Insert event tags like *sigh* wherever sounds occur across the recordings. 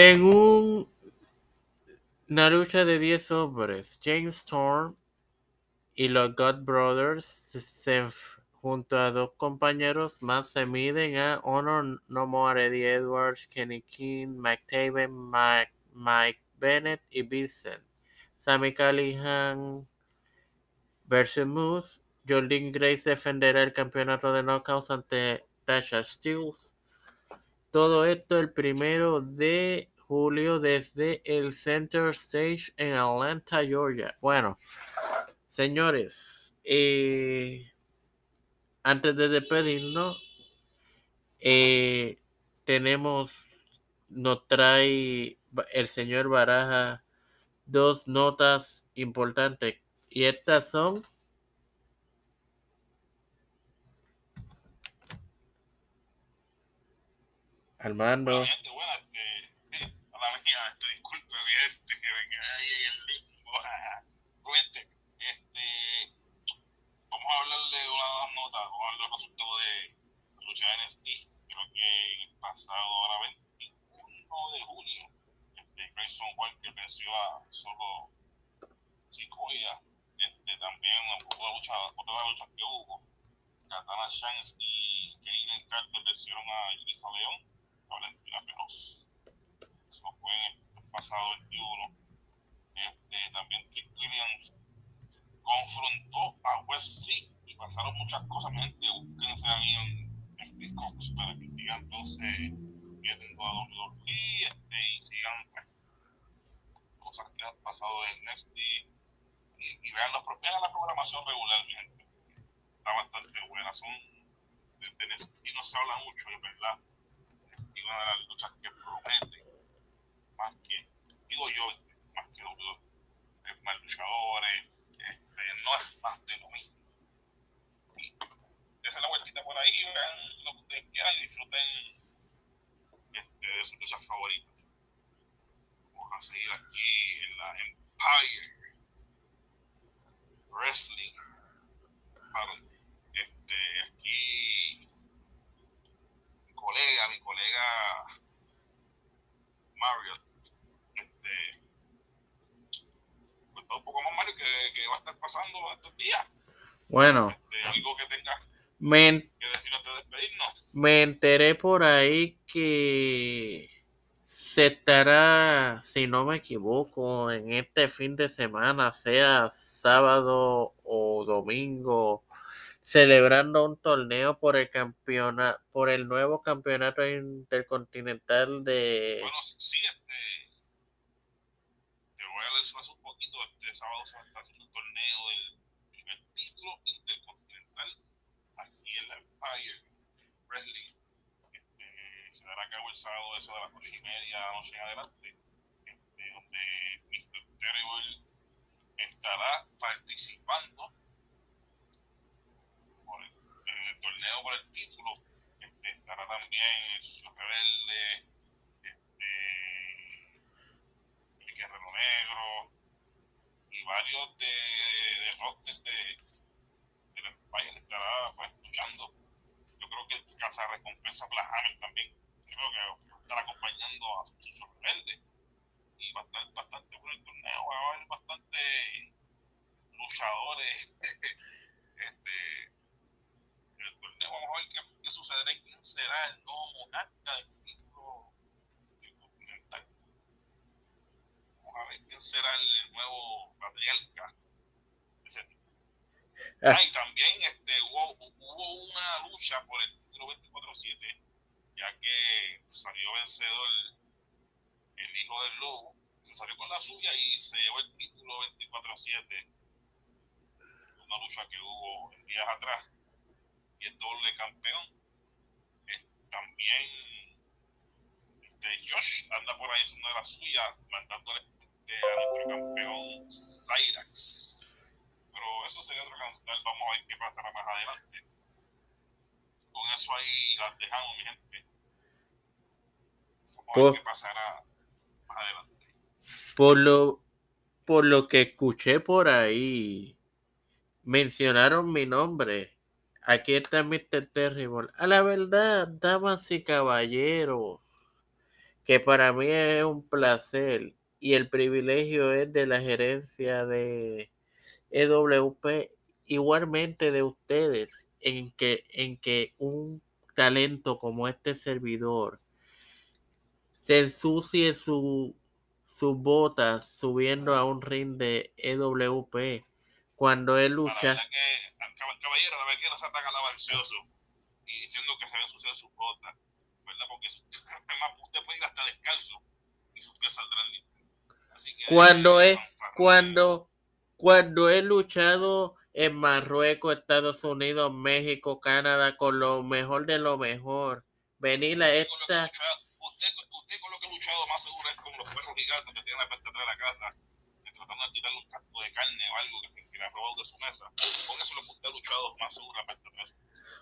En un, una de 10 hombres, James Storm y los God Brothers se, junto a dos compañeros más se miden a Honor No More, Eddie Edwards, Kenny King, Mike Taven, Mike, Mike Bennett y Vincent. Sammy Callihan versus Moose. Jordan Grace defenderá el campeonato de Knockouts ante Tasha Steels. Todo esto el primero de julio desde el Center Stage en Atlanta, Georgia. Bueno, señores, eh, antes de despedirnos, eh, tenemos, nos trae el señor Baraja dos notas importantes y estas son Armando. Creo que el pasado, ahora 21 de este, Grayson Walker venció a solo 5 días. Este, también que hubo. Katana Shanks y Kaylin Carter vencieron a Elisa León. Valentina Feroz. Eso fue el pasado 21. Este, también Trick Williams confrontó a Wesley y pasaron muchas cosas. Gente, búsquense ahí en este Cox para que sigan entonces viendo a WWE este, y sigan cosas que han pasado en Next y, vean, los, vean la programación regular, mi gente. Está bastante buena. Son de, de y no se habla mucho, es verdad una de las luchas que promete más que, digo yo, más que es más luchadores, este, no es más de lo mismo. Y desen la vueltita por ahí, vean lo que ustedes quieran y disfruten este, de sus luchas favoritas. Vamos a seguir aquí en la Empire Wrestling. Este, aquí colega, mi colega Mario, este, pues un poco más Mario que, que, va a estar pasando estos días. Bueno. Este, algo que tenga me, que decir antes de despedirnos. Me enteré por ahí que se estará, si no me equivoco, en este fin de semana, sea sábado o domingo, celebrando un torneo por el campeonato, por el nuevo campeonato intercontinental de. Bueno, sí, este. Te voy a leer un poquito. Este sábado se está haciendo un torneo del primer título intercontinental aquí Empire Wrestling. Este, se dará a cabo el sábado, eso de las ocho y media, noche en adelante. Este, donde Mr. Terrible estará participando el torneo por el título este, estará también su rebelde este el guerrero negro y varios de, de de, de la Empire estará pues luchando yo el Casa Recompensa Black Hammer también creo que va a estar acompañando a su rebelde y va a estar bastante bueno el torneo va a haber bastante luchadores *laughs* este vamos a ver qué, qué sucederá y quién será el nuevo monarca del título continental. Vamos a ver quién será el nuevo patriarca de ese título. Ah. ah, y también este, hubo, hubo una lucha por el título 24-7, ya que salió vencedor el, hijo del lobo, se salió con la suya y se llevó el título 24-7. Una lucha que hubo días atrás y el doble campeón. También este, Josh anda por ahí haciendo la suya, mandándole este, a nuestro campeón Cyrax. Pero eso sería otro canción, vamos a ver qué pasará más adelante. Con eso ahí las dejamos, mi gente. Vamos a ver qué pasará más adelante. Por lo, por lo que escuché por ahí, mencionaron mi nombre Aquí está Mr. Terrible. A la verdad, damas y caballeros, que para mí es un placer y el privilegio es de la gerencia de EWP, igualmente de ustedes, en que, en que un talento como este servidor se ensucie su, sus botas subiendo a un ring de EWP cuando él lucha. Para que, caballero, la verdad que no se ataca al ansioso y diciendo que se ve ensuciar sus botas, ¿verdad? Porque *laughs* usted puede ir hasta descalzo y sus pies saldrán limpios. Así que cuando es, cuando, cuando he luchado en Marruecos, Estados Unidos, México, Canadá, con lo mejor de lo mejor. Venir a esta usted con lo que he luchado más seguro es con los perros gigantes que tienen la atrás de la casa, tratando de tirar un casco de carne o algo que, se, que ha probado de su mesa. Con eso lo que usted ha luchado más seguro la atrás de su mesa.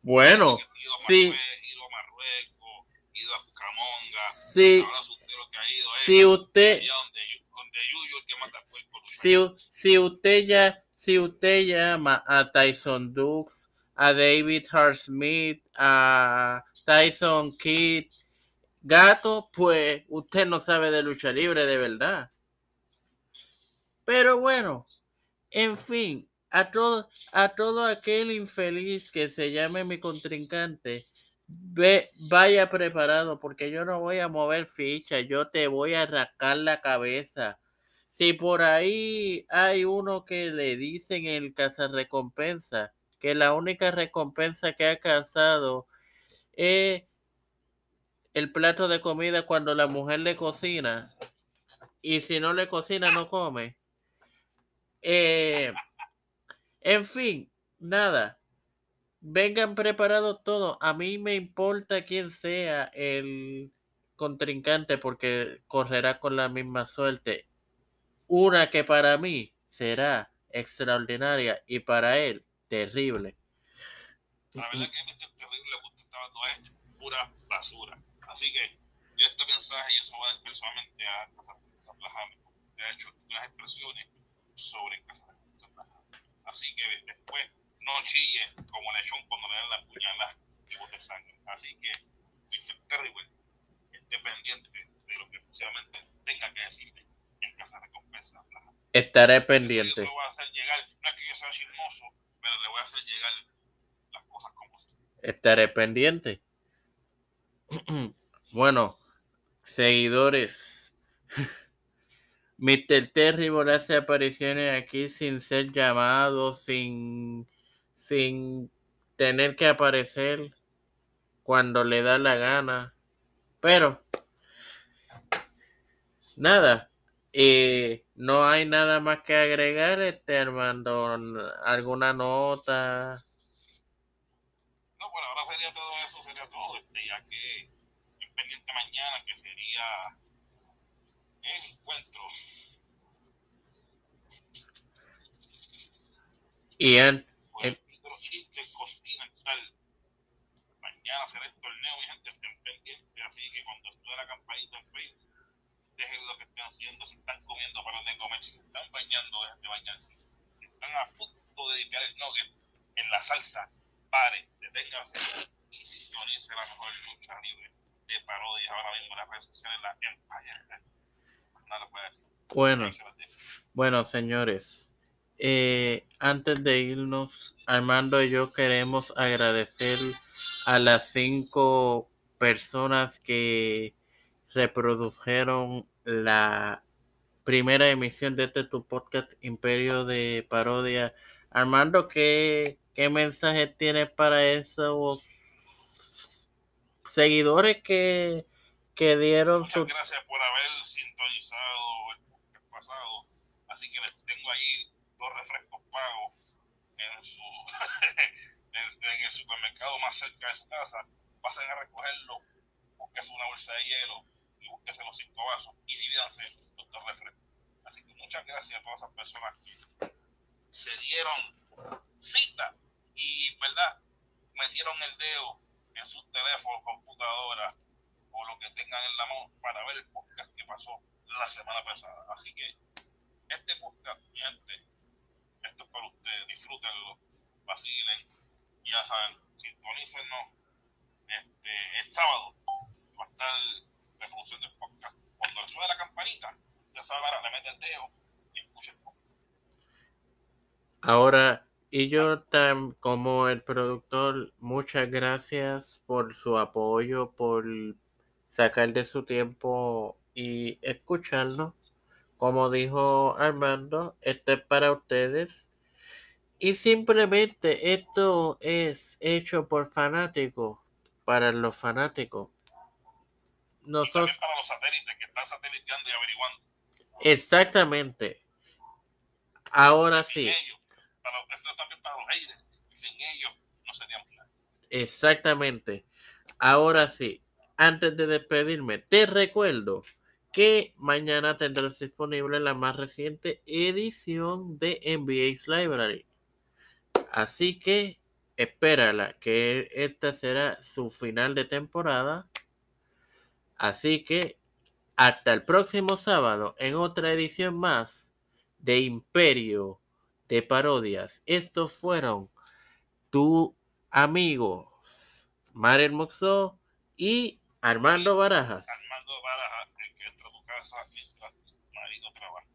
Bueno, ido a sí. ido a Marruecos, ido a Camonga, sí. ahora usted lo que ha ido es si usted, donde, donde Yuyo el que mata si, si usted ya, si usted llama a Tyson Dux, a David Hart Smith, a Tyson Kidd, Gato, pues usted no sabe de lucha libre de verdad. Pero bueno, en fin, a todo, a todo aquel infeliz que se llame mi contrincante, ve, vaya preparado porque yo no voy a mover ficha, yo te voy a rascar la cabeza. Si por ahí hay uno que le dicen el recompensa que la única recompensa que ha cazado es el plato de comida cuando la mujer le cocina y si no le cocina no come. Eh, en fin, nada. Vengan preparados todos. A mí me importa quién sea el contrincante porque correrá con la misma suerte. Una que para mí será extraordinaria y para él terrible. La verdad que este terrible usted estaba es pura basura. Así que yo este mensaje yo se lo voy a dar personalmente a Casa. De hecho, unas expresiones sobre Casa. Así que después no chille como lechón cuando le dan la puñalada y bote sangre. Así que, Mr. Terrible, esté pendiente de lo que posiblemente tenga que decirle Estaré pendiente. Yo se lo voy a hacer llegar, no es que yo sea chismoso, pero le voy a hacer llegar las cosas como. Estaré pendiente. *clears throat* Bueno, seguidores. Mr. Terrible hace apariciones aquí sin ser llamado, sin, sin tener que aparecer cuando le da la gana. Pero, nada, y no hay nada más que agregar, este Armando, alguna nota. No, bueno, ahora sería todo eso, sería todo, este, ya que pendiente mañana, que sería el encuentro. Ian. El... chistes, cocina y tal. Mañana será el torneo, mi gente, estén pendientes. Así que cuando estuve la campanita en Facebook, dejen lo que haciendo. Si están comiendo, para de comer. Si se están bañando, dejen de bañarse. Si están a punto de limpiar el nugget en la salsa, pare, deténganse y sintonice la mejor lucha libre de parodias ahora mismo en las redes sociales, la Empire. No lo puede decir. Bueno, bueno, señores, eh, antes de irnos, Armando y yo queremos agradecer a las cinco personas que reprodujeron la primera emisión de este tu podcast Imperio de Parodia. Armando, ¿qué, qué mensaje tienes para esos seguidores que, que dieron Muchas gracias por haber sintonizado el podcast pasado. Así que les tengo ahí dos refrescos pagos en su *laughs* en, el supermercado más cerca de su casa. Pasen a recogerlo, busquen una bolsa de hielo busquen los cinco vasos y divídanse los dos refrescos. Así que muchas gracias a todas esas personas que se dieron cita y, ¿verdad? Metieron el dedo en sus teléfonos, computadoras o lo que tengan en la mano para ver el podcast que pasó la semana pasada. Así que este podcast, mi gente, esto es para ustedes, disfrútenlo, vacilen, ya saben, sintonícenos este, el sábado, va a estar reproducción del podcast semanita, ya y escucha el Ahora, y yo tam, como el productor, muchas gracias por su apoyo, por sacar de su tiempo y escucharnos. Como dijo Armando, esto es para ustedes. Y simplemente esto es hecho por fanáticos, para los fanáticos. Nosotros... para los satélites que están sateliteando y averiguando. Exactamente. Ahora sí. Exactamente. Ahora sí, antes de despedirme, te recuerdo que mañana tendrás disponible la más reciente edición de NBA's Library. Así que espérala, que esta será su final de temporada. Así que hasta el próximo sábado en otra edición más de Imperio de Parodias. Estos fueron tu amigos Mariel Moxó y Armando Barajas. Armando Barajas, el que entra a tu casa mientras tu marido trabaja.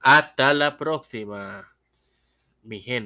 Hasta la próxima, mi gente.